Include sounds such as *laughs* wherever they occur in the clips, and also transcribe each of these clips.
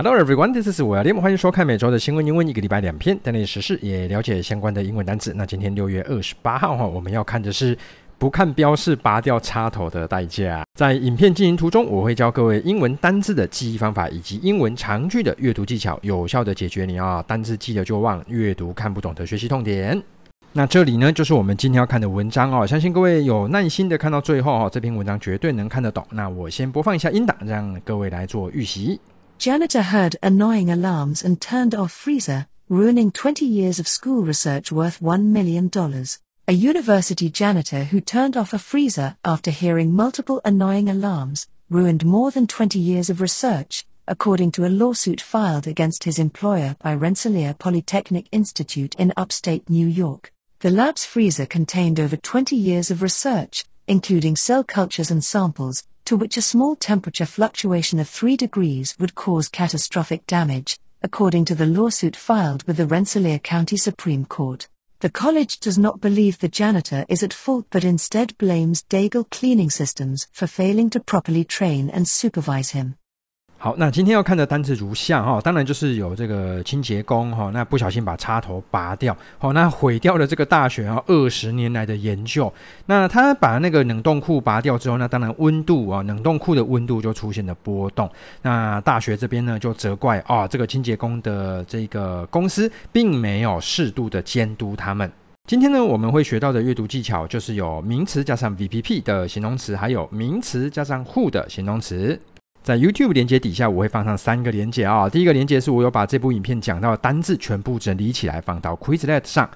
Hello everyone, this is William，欢迎收看每周的新闻英文，一个礼拜两篇，带你时事也了解相关的英文单词。那今天六月二十八号哈，我们要看的是不看标示拔掉插头的代价。在影片进行途中，我会教各位英文单字的记忆方法，以及英文长句的阅读技巧，有效的解决你啊单字记得就忘，阅读看不懂的学习痛点。那这里呢，就是我们今天要看的文章哦。相信各位有耐心的看到最后哦，这篇文章绝对能看得懂。那我先播放一下音档，让各位来做预习。Janitor heard annoying alarms and turned off freezer, ruining 20 years of school research worth $1 million. A university janitor who turned off a freezer after hearing multiple annoying alarms ruined more than 20 years of research, according to a lawsuit filed against his employer by Rensselaer Polytechnic Institute in upstate New York. The lab's freezer contained over 20 years of research, including cell cultures and samples, to which a small temperature fluctuation of 3 degrees would cause catastrophic damage, according to the lawsuit filed with the Rensselaer County Supreme Court. The college does not believe the janitor is at fault but instead blames Daigle Cleaning Systems for failing to properly train and supervise him. 好，那今天要看的单词如下哈，当然就是有这个清洁工哈，那不小心把插头拔掉，好，那毁掉了这个大学啊二十年来的研究。那他把那个冷冻库拔掉之后，那当然温度啊，冷冻库的温度就出现了波动。那大学这边呢就责怪啊，这个清洁工的这个公司并没有适度的监督他们。今天呢，我们会学到的阅读技巧就是有名词加上 VPP 的形容词，还有名词加上 who 的形容词。在 YouTube 连接底下，我会放上三个连接啊。第一个连接是我有把这部影片讲到的单字全部整理起来放到 Quizlet 上。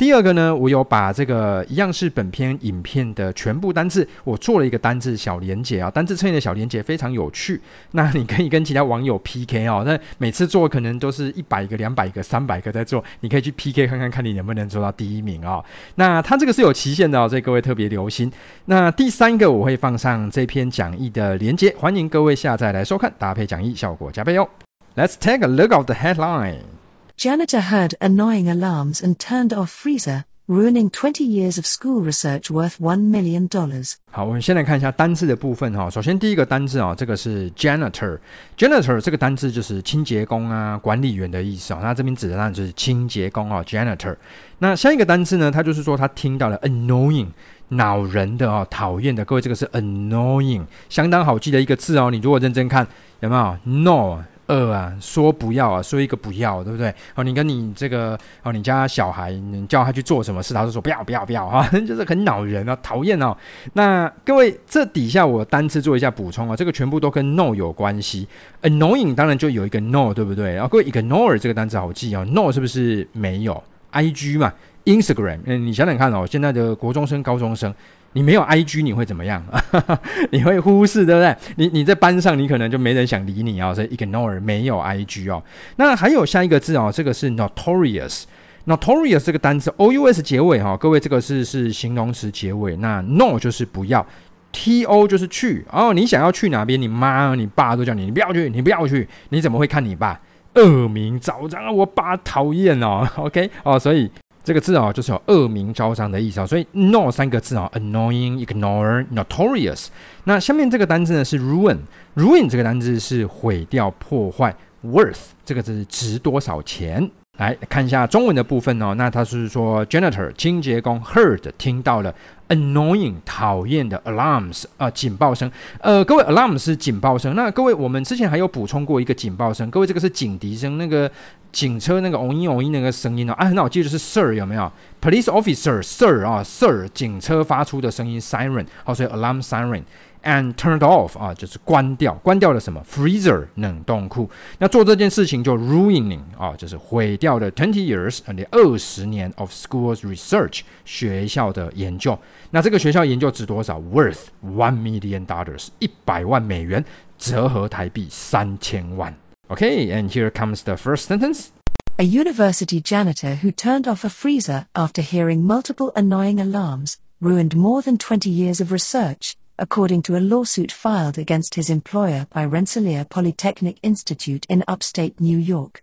第二个呢，我有把这个一样是本篇影片的全部单字，我做了一个单字小连结啊，单字测验的小连结非常有趣。那你可以跟其他网友 PK 哦，那每次做可能都是一百个、两百个、三百个在做，你可以去 PK 看看，看你能不能做到第一名哦。那它这个是有期限的哦，所以各位特别留心。那第三个我会放上这篇讲义的连接，欢迎各位下载来收看，搭配讲义效果加倍哦。Let's take a look at the headline. Janitor heard annoying alarms and turned off freezer, ruining 20 years of school research worth $1 million. dollars. 好，我们先来看一下单字的部分哈。首先第一个单字啊，这个是 janitor。janitor 这个单字就是清洁工啊、管理员的意思啊。那这边指的当然就是清洁工啊，janitor。那下一个单字呢，它就是说他听到了 annoying，恼人的啊，讨厌的。各位，这个是 annoying，相当好记的一个字哦。你如果认真看，有没有 no？二啊，说不要啊，说一个不要，对不对？哦，你跟你这个哦，你家小孩，你叫他去做什么事，他就说不要不要不要啊，*laughs* 就是很恼人啊，讨厌哦。那各位，这底下我单词做一下补充啊，这个全部都跟 no 有关系。Annoying 当然就有一个 no，对不对？然后各位，ignore 这个单词好记啊，no 是不是没有？IG 嘛，Instagram，嗯，你想想看哦，现在的国中生、高中生。你没有 IG 你会怎么样？*laughs* 你会忽视，对不对？你你在班上，你可能就没人想理你、哦，所以 ignore 没有 IG 哦。那还有下一个字哦，这个是 notorious。notorious 这个单词 O U S 结尾哈、哦，各位这个是是形容词结尾。那 no 就是不要，T O 就是去哦。你想要去哪边？你妈、你爸都叫你，你不要去，你不要去。你怎么会看你爸恶名昭彰？我爸讨厌哦。OK 哦，所以。这个字啊，就是有恶名昭彰的意思啊，所以 no 三个字啊，annoying、ignore、notorious。那下面这个单字呢是 ruin，ruin 这个单字是毁掉、破坏，worth 这个字值多少钱？来看一下中文的部分哦，那他是说 janitor 清洁工 heard 听到了 annoying 讨厌的 alarms 啊、呃、警报声，呃各位 alarm 是警报声，那各位我们之前还有补充过一个警报声，各位这个是警笛声，那个警车那个嗡音嗡音那个声音哦，啊很好记得是 sir 有没有？police officer sir 啊 sir 警车发出的声音 siren 好，所以 alarm siren。And turned off 啊，就是关掉，关掉了什么？Freezer 冷冻库。那做这件事情就 ruining 啊，就是毁掉了 twenty years，你二十年 of school's research 学校的研究。那这个学校研究值多少？Worth one million dollars，一百万美元，折合台币三千万。Okay，and here comes the first sentence. A university janitor who turned off a freezer after hearing multiple annoying alarms ruined more than twenty years of research. according to a lawsuit filed against his employer by Rensselaer Polytechnic Institute in upstate New York.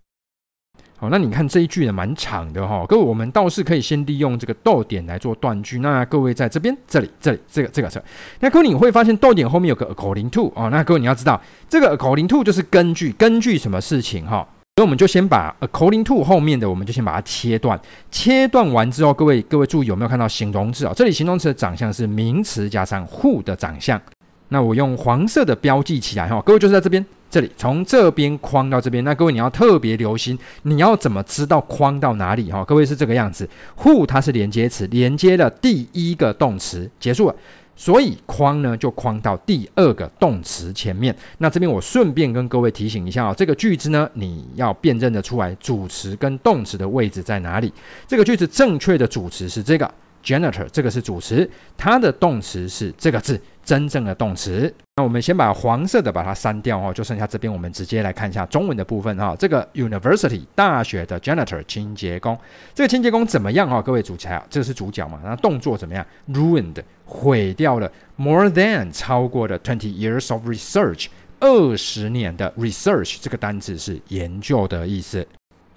好，那你看这一句呢，蛮长的哈。各位，我们倒是可以先利用这个逗点来做断句。那各位在这边、这里、这里、这个、这个、这。那各位你会发现逗点后面有个 according to 哦。那各位你要知道，这个 according to 就是根据根据什么事情哈。所以我们就先把 according to 后面的，我们就先把它切断。切断完之后，各位各位注意有没有看到形容词啊？这里形容词的长相是名词加上 who 的长相。那我用黄色的标记起来哈。各位就是在这边。这里从这边框到这边，那各位你要特别留心，你要怎么知道框到哪里哈？各位是这个样子，who 它是连接词，连接了第一个动词结束了，所以框呢就框到第二个动词前面。那这边我顺便跟各位提醒一下哦，这个句子呢你要辨认得出来主词跟动词的位置在哪里。这个句子正确的主词是这个 janitor，这个是主词，它的动词是这个字。真正的动词，那我们先把黄色的把它删掉哦，就剩下这边，我们直接来看一下中文的部分哈。这个 university 大学的 janitor 清洁工，这个清洁工怎么样哈？各位主角，这个是主角嘛？那动作怎么样？Ruined 毁掉了，more than 超过了 twenty years of research 二十年的 research 这个单词是研究的意思。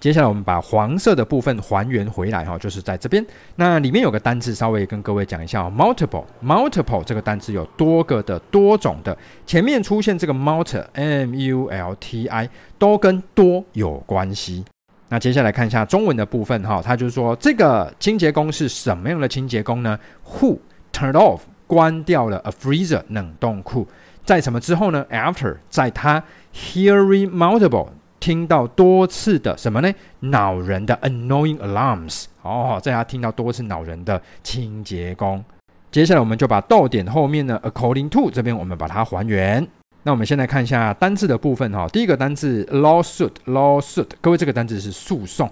接下来我们把黄色的部分还原回来哈，就是在这边。那里面有个单字，稍微跟各位讲一下，multiple，multiple 这个单字有多个的、多种的。前面出现这个 multi，M-U-L-T-I，都跟多有关系。那接下来看一下中文的部分哈，它就是说这个清洁工是什么样的清洁工呢？Who turned off 关掉了 a freezer 冷冻库，在什么之后呢？After 在他 hearing multiple。听到多次的什么呢？恼人的 annoying alarms 哦，在他听到多次恼人的清洁工。接下来我们就把逗点后面的 according to 这边我们把它还原。那我们先来看一下单字的部分哈。第一个单字 lawsuit，lawsuit，各位这个单字是诉讼。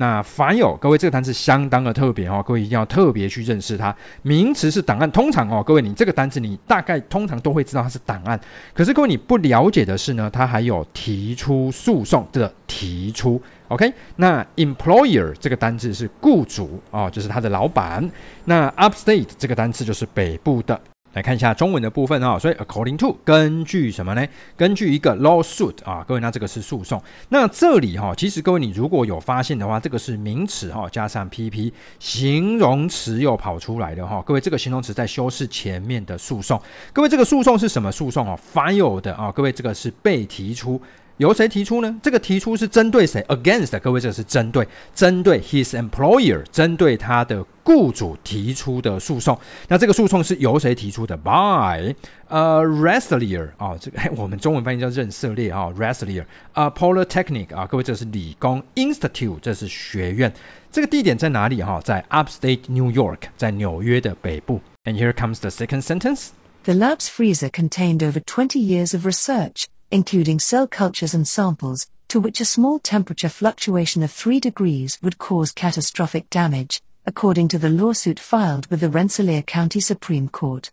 那凡有各位这个单词相当的特别哦，各位一定要特别去认识它。名词是档案，通常哦，各位你这个单词你大概通常都会知道它是档案。可是各位你不了解的是呢，它还有提出诉讼的提出。OK，那 employer 这个单字是雇主哦，就是他的老板。那 upstate 这个单词就是北部的。来看一下中文的部分啊，所以 according to 根据什么呢？根据一个 lawsuit 啊，各位，那这个是诉讼。那这里哈，其实各位你如果有发现的话，这个是名词哈，加上 pp 形容词又跑出来的哈。各位，这个形容词在修饰前面的诉讼。各位，这个诉讼是什么诉讼啊？Filed 的啊，各位，这个是被提出。由谁提出呢？这个提出是针对谁？Against，各位，这个是针对针对 his employer，针对他的雇主提出的诉讼。那这个诉讼是由谁提出的？By a Rensselaer 啊，这个我们中文翻译叫任色列啊，Rensselaer 啊，Polytechnic 啊，各位，这是理工 Institute，这是学院。这个地点在哪里？哈，在 Upstate New York，在纽约的北部。And here comes the second sentence. The lab's freezer contained over 20 years of research. including cell cultures and samples, to which a small temperature fluctuation of 3 degrees would cause catastrophic damage, according to the lawsuit filed with the Rensselaer County Supreme Court.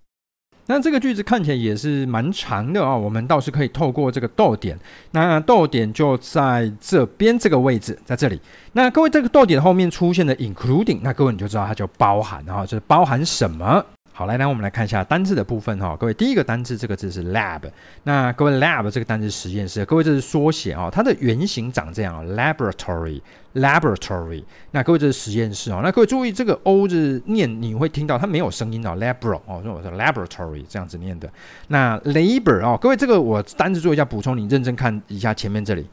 那这个句子看起来也是蛮长的啊、哦，我们倒是可以透过这个逗点，那逗点就在这边这个位置，在这里。那各位，这个逗点后面出现的 including，那各位你就知道它就包含啊，就是包含什么？ 好，来，来，我们来看一下单字的部分哈。各位，第一个单字这个字是 lab，那各位 lab 这个单字实验室，各位这是缩写啊，它的原型长这样，laboratory，laboratory。那各位这是实验室哦。那各位注意这个 o 字念，你会听到它没有声音哦，labor 哦，我说 laboratory 这样子念的。那 labor 哦，各位这个我单字做一下补充，你认真看一下前面这里。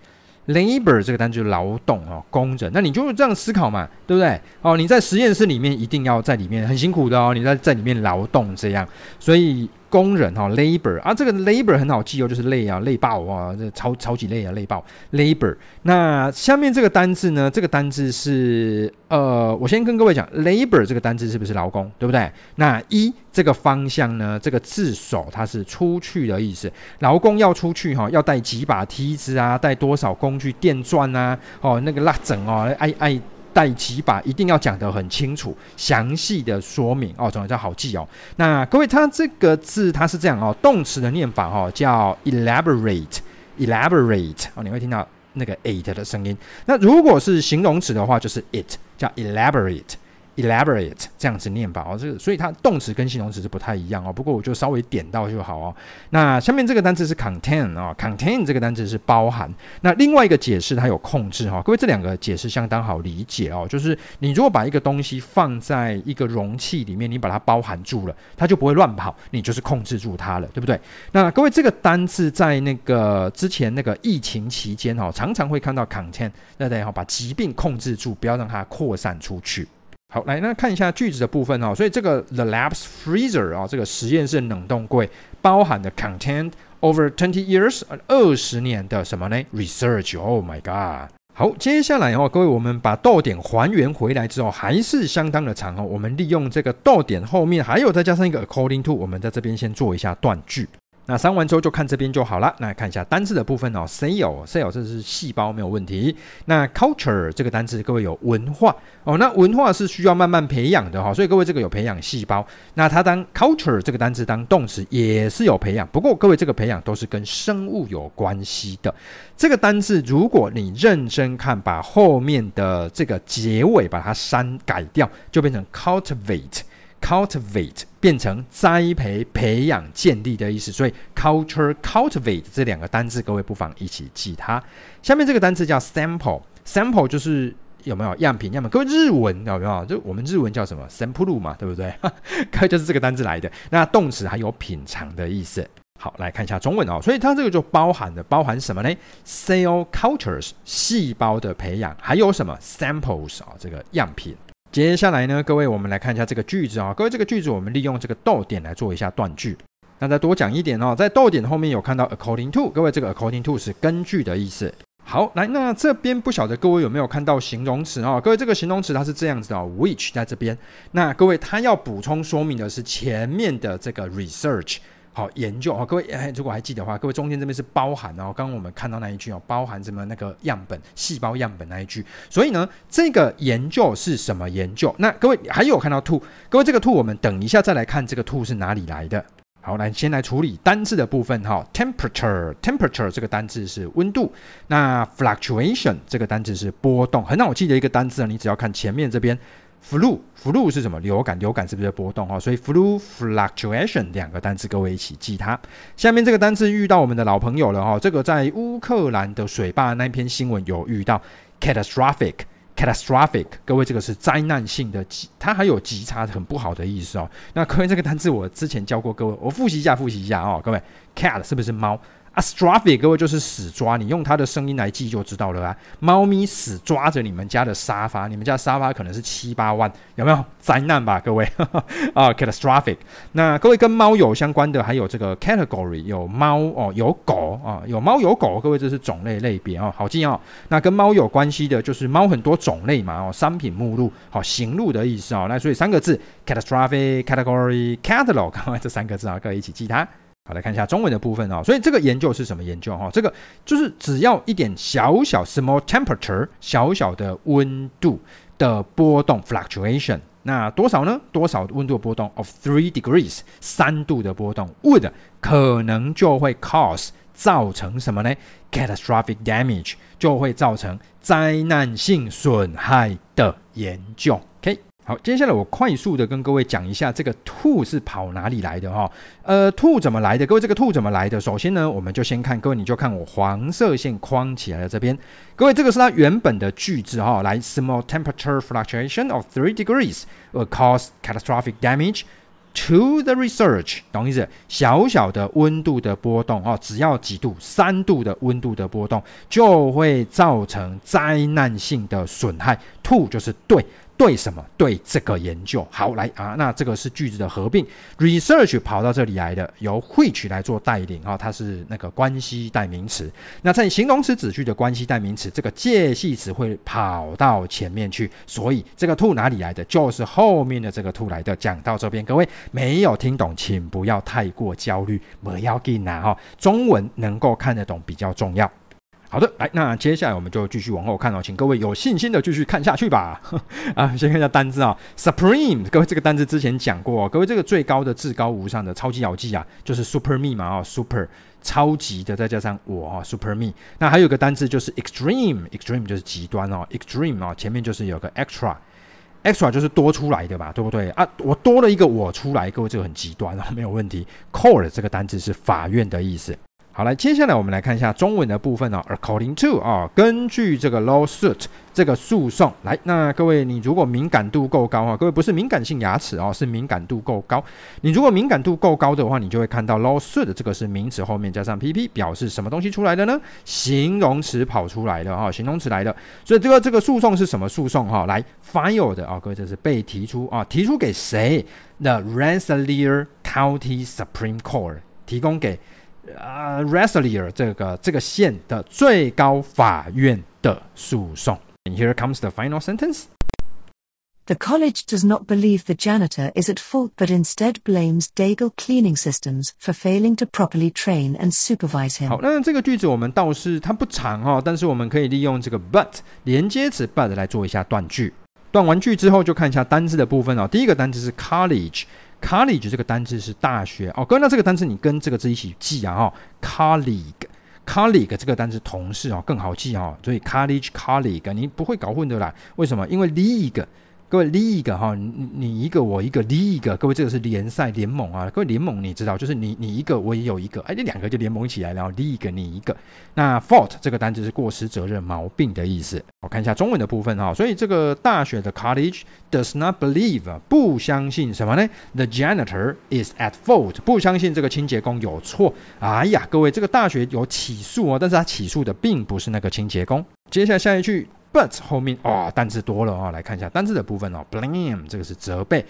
Labor 这个单就是劳动哦，工人。那你就这样思考嘛，对不对？哦，你在实验室里面一定要在里面很辛苦的哦，你在在里面劳动这样，所以。工人哈，labor 啊，这个 labor 很好记哦，就是累啊，累爆啊，这超超级累啊，累爆 labor。那下面这个单字呢？这个单字是呃，我先跟各位讲，labor 这个单字是不是劳工，对不对？那一这个方向呢？这个字首它是出去的意思，劳工要出去哈，要带几把梯子啊，带多少工具电钻啊，哦，那个拉整哦，哎哎。带几把一定要讲得很清楚，详细的说明哦，总之好记哦。那各位，它这个字它是这样哦，动词的念法哦叫 elaborate，elaborate 哦，你会听到那个 it 的声音。那如果是形容词的话，就是 it 叫 elaborate elaborate 这样子念法哦，这个所以它动词跟形容词是不太一样哦。不过我就稍微点到就好哦。那下面这个单词是 contain 啊，contain 这个单词是包含。那另外一个解释它有控制哈，各位这两个解释相当好理解哦。就是你如果把一个东西放在一个容器里面，你把它包含住了，它就不会乱跑，你就是控制住它了，对不对？那各位这个单字在那个之前那个疫情期间哈，常常会看到 contain，对不对？哈，把疾病控制住，不要让它扩散出去。好，来那看一下句子的部分哦。所以这个 The lab's freezer 啊，这个实验室冷冻柜包含的 content over twenty years 二十年的什么呢？Research。Oh my god！好，接下来哦，各位，我们把逗点还原回来之后，还是相当的长哦。我们利用这个逗点后面还有再加上一个 according to，我们在这边先做一下断句。那删完之后就看这边就好了。那看一下单字的部分哦，cell，cell 这是细胞没有问题。那 culture 这个单字，各位有文化哦。那文化是需要慢慢培养的哈，所以各位这个有培养细胞。那它当 culture 这个单字当动词也是有培养，不过各位这个培养都是跟生物有关系的。这个单字如果你认真看，把后面的这个结尾把它删改掉，就变成 cultivate。Cultivate 变成栽培、培养、建立的意思，所以 culture cultivate 这两个单字，各位不妨一起记它。下面这个单字叫 sample，sample 就是有没有样品？样品，各位日文有没有？就我们日文叫什么 sample 嘛，对不对？*laughs* 各位就是这个单字来的。那动词还有品尝的意思。好，来看一下中文哦。所以它这个就包含了包含什么呢？cell cultures 细胞的培养，还有什么 samples 啊？这个样品。接下来呢，各位，我们来看一下这个句子啊。各位，这个句子我们利用这个逗点来做一下断句。那再多讲一点哦，在逗点后面有看到 according to，各位，这个 according to 是根据的意思。好，来，那这边不晓得各位有没有看到形容词啊？各位，这个形容词它是这样子的，which 在这边。那各位，它要补充说明的是前面的这个 research。好，研究哦，各位，哎，如果还记得的话，各位中间这边是包含哦，刚刚我们看到那一句哦，包含什么那个样本、细胞样本那一句，所以呢，这个研究是什么研究？那各位还有看到 to，各位这个 to 我们等一下再来看这个 to 是哪里来的。好，来先来处理单字的部分哈，temperature，temperature 这个单字是温度，那 fluctuation 这个单字是波动，很好记的一个单字啊，你只要看前面这边。Flu，flu 是什么？流感，流感是不是波动哈？所以 flu fluctuation 两个单词，各位一起记它。下面这个单词遇到我们的老朋友了哈，这个在乌克兰的水坝那篇新闻有遇到 catastrophic，catastrophic，各位这个是灾难性的，它还有极差很不好的意思哦。那各位这个单词我之前教过各位，我复习一下，复习一下哦，各位 cat 是不是猫？Astrophic 各位就是死抓，你用它的声音来记就知道了啊。猫咪死抓着你们家的沙发，你们家沙发可能是七八万，有没有灾难吧？各位 *laughs* 啊，catastrophic。那各位跟猫有相关的还有这个 category，有猫哦，有狗啊，有猫有狗，各位这是种类类别哦，好记哦。那跟猫有关系的就是猫很多种类嘛哦，商品目录好，行路的意思哦。那所以三个字 catastrophic category catalog，各 *laughs* 位这三个字啊，各位一起记它。好，来看一下中文的部分哦。所以这个研究是什么研究哈？这个就是只要一点小小 small temperature 小小的温度的波动 fluctuation，那多少呢？多少温度波动 of three degrees 三度的波动 would 可能就会 cause 造成什么呢？catastrophic damage 就会造成灾难性损害的研究。好，接下来我快速的跟各位讲一下这个 to 是跑哪里来的哈？呃，to 怎么来的？各位，这个 to 怎么来的？首先呢，我们就先看，各位你就看我黄色线框起来的这边。各位，这个是它原本的句子哈，来，small temperature fluctuation of three degrees will cause catastrophic damage to the research，懂意思？小小的温度的波动哦，只要几度，三度的温度的波动就会造成灾难性的损害。to 就是对。对什么？对这个研究。好，来啊，那这个是句子的合并，research 跑到这里来的，由 which 来做带领啊，它是那个关系代名词。那在形容词子句的关系代名词，这个介系词会跑到前面去，所以这个 to 哪里来的？就是后面的这个 to 来的。讲到这边，各位没有听懂，请不要太过焦虑，不要紧啊哈，中文能够看得懂比较重要。好的，来，那接下来我们就继续往后看哦，请各位有信心的继续看下去吧。*laughs* 啊，先看一下单字啊，Supreme，各位这个单字之前讲过，各位这个最高的、至高无上的超级咬记啊，就是 Super Me 嘛，哦，Super 超级的，再加上我啊，Super Me。那还有个单字就是 Extreme，Extreme 就是极端哦，Extreme 啊，前面就是有个 extra。extra 就是多出来的吧，对不对啊？我多了一个我出来，各位这个很极端啊，没有问题。Court 这个单字是法院的意思。好，来，接下来我们来看一下中文的部分哦。According to 啊，根据这个 lawsuit 这个诉讼，来，那各位你如果敏感度够高哈，各位不是敏感性牙齿哦，是敏感度够高。你如果敏感度够高的话，你就会看到 lawsuit 这个是名词后面加上 pp，表示什么东西出来的呢？形容词跑出来的哈，形容词来的。所以这个这个诉讼是什么诉讼哈？来，filed 的啊，各位这是被提出啊，提出给谁？The Rensselaer County Supreme Court 提供给。呃、uh,，Rensselaer 这个这个县的最高法院的诉讼。And here comes the final sentence. The college does not believe the janitor is at fault, but instead blames Daigle Cleaning Systems for failing to properly train and supervise him. 好，那这个句子我们倒是它不长哦，但是我们可以利用这个 but 连接词 but 来做一下断句。断完句之后，就看一下单字的部分哦。第一个单字是 college。College 这个单词是大学哦，各位，那这个单词你跟这个字一起记啊哈、哦。Colleague，colleague 这个单词同事哦，更好记哦，所以 college colleague 你不会搞混的啦。为什么？因为 league。各位，league 哈，你你一个我一个 league，各位这个是联赛联盟啊。各位联盟你知道，就是你你一个我也有一个，哎，这两个就联盟起来，然后 league 你一个。那 fault 这个单词是过失责任毛病的意思。我看一下中文的部分哈，所以这个大学的 college does not believe 不相信什么呢？The janitor is at fault 不相信这个清洁工有错。哎呀，各位这个大学有起诉哦，但是他起诉的并不是那个清洁工。接下来下一句。But 后面哦，单字多了哦，来看一下单字的部分哦。Blame 这个是责备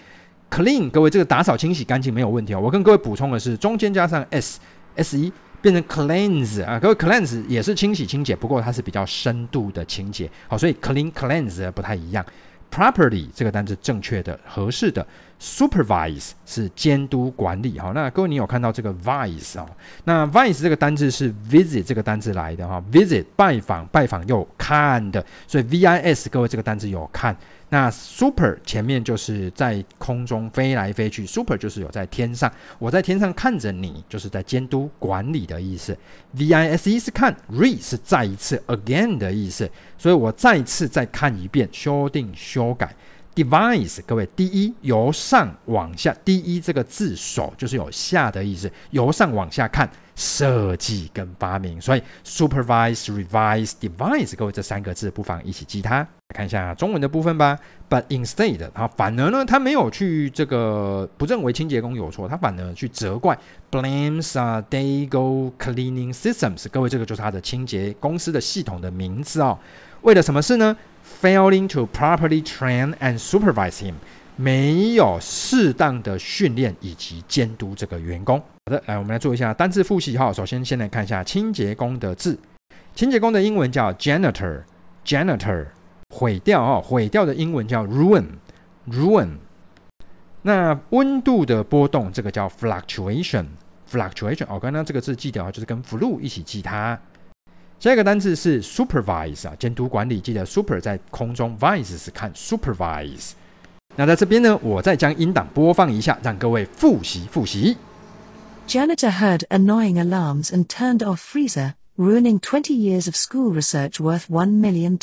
，Clean 各位这个打扫清洗干净没有问题哦。我跟各位补充的是，中间加上 s s e 变成 cleans 啊，各位 cleans 也是清洗清洁，不过它是比较深度的清洁，好，所以 clean cleans 不太一样。Property 这个单字正确的、合适的。Supervise 是监督管理哈，那各位你有看到这个 vice 啊？那 vice 这个单字是 visit 这个单字来的哈，visit 拜访，拜访又看的，所以 vis 各位这个单字有看。那 super 前面就是在空中飞来飞去，super 就是有在天上，我在天上看着你，就是在监督管理的意思。vise 是看，re 是再一次，again 的意思，所以我再次再看一遍，修订修改。device，各位，第一由上往下，第一这个字首就是有下的意思，由上往下看，设计跟发明，所以 supervise、revise、devise，各位这三个字不妨一起记它。看一下中文的部分吧。But instead，啊，反而呢，他没有去这个不认为清洁工有错，他反而去责怪 blames 啊，Daigle Cleaning Systems，各位这个就是他的清洁公司的系统的名字哦。为了什么事呢？Failing to properly train and supervise him，没有适当的训练以及监督这个员工。好的，来我们来做一下单字复习哈。首先，先来看一下清洁工的字。清洁工的英文叫 janitor，janitor，毁掉哦，毁掉的英文叫 ruin，ruin。那温度的波动，这个叫 fluctuation，fluctuation。哦，刚刚这个字记得啊，就是跟 flu 一起记它。下一个单词是 supervise 啊，监督管理。记得 super 在空中，vise 是看 supervise。那在这边呢，我再将音档播放一下，让各位复习复习。Janitor heard annoying alarms and turned off freezer, ruining 20 years of school research worth $1 million.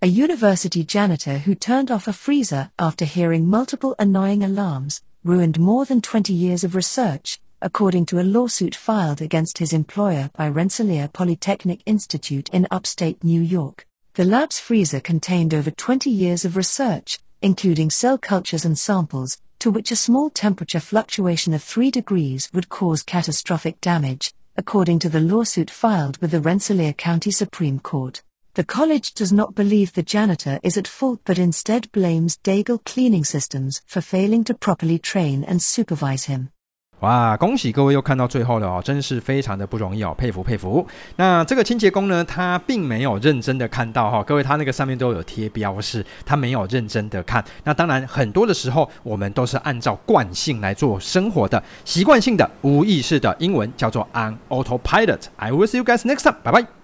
A university janitor who turned off a freezer after hearing multiple annoying alarms ruined more than 20 years of research. according to a lawsuit filed against his employer by Rensselaer Polytechnic Institute in upstate New York. The lab's freezer contained over 20 years of research, including cell cultures and samples, to which a small temperature fluctuation of 3 degrees would cause catastrophic damage, according to the lawsuit filed with the Rensselaer County Supreme Court. The college does not believe the janitor is at fault but instead blames Daigle Cleaning Systems for failing to properly train and supervise him. 哇，恭喜各位又看到最后了哦，真是非常的不容易哦，佩服佩服。那这个清洁工呢，他并没有认真的看到哈、哦，各位他那个上面都有贴标示，他没有认真的看。那当然很多的时候，我们都是按照惯性来做生活的，习惯性的、无意识的英文叫做 on autopilot。I will see you guys next time，拜拜。